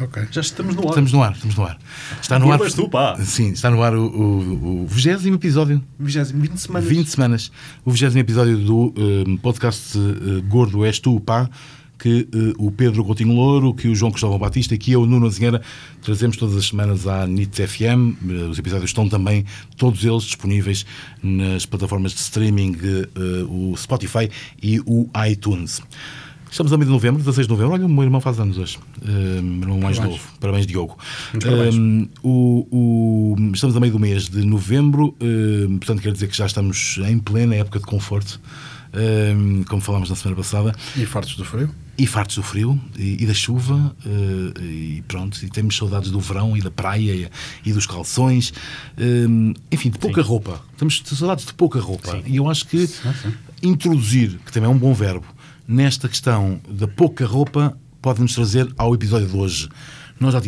Ok. Já estamos no ar. Estamos no ar, estamos no ar. Está no ar. tu, pá. Sim, está no ar o, o, o 20 episódio. 20, 20 semanas. 20 semanas. O 20 episódio do eh, podcast eh, Gordo És Tu, pá. Que eh, o Pedro Coutinho Louro, que o João Cristóvão Batista, que eu, Nuno Azinheira, trazemos todas as semanas à NIT FM. Eh, os episódios estão também, todos eles, disponíveis nas plataformas de streaming, o Spotify e o iTunes. Estamos a meio de novembro, 16 de novembro. Olha, o meu irmão faz anos hoje. Eh, meu irmão mais novo. Parabéns, Diogo. parabéns. Eh, o- o- estamos a meio do mês de novembro, eh, portanto, quer dizer que já estamos em plena época de conforto, eh, como falámos na semana passada, E fartos do frio? e fartos do frio e, e da chuva, e pronto, e temos saudades do verão e da praia e, e dos calções, enfim, de pouca roupa. Temos saudades de pouca roupa. E eu acho que introduzir, que também é um bom verbo, nesta questão da pouca roupa, pode nos trazer ao episódio de hoje. Nós já tínhamos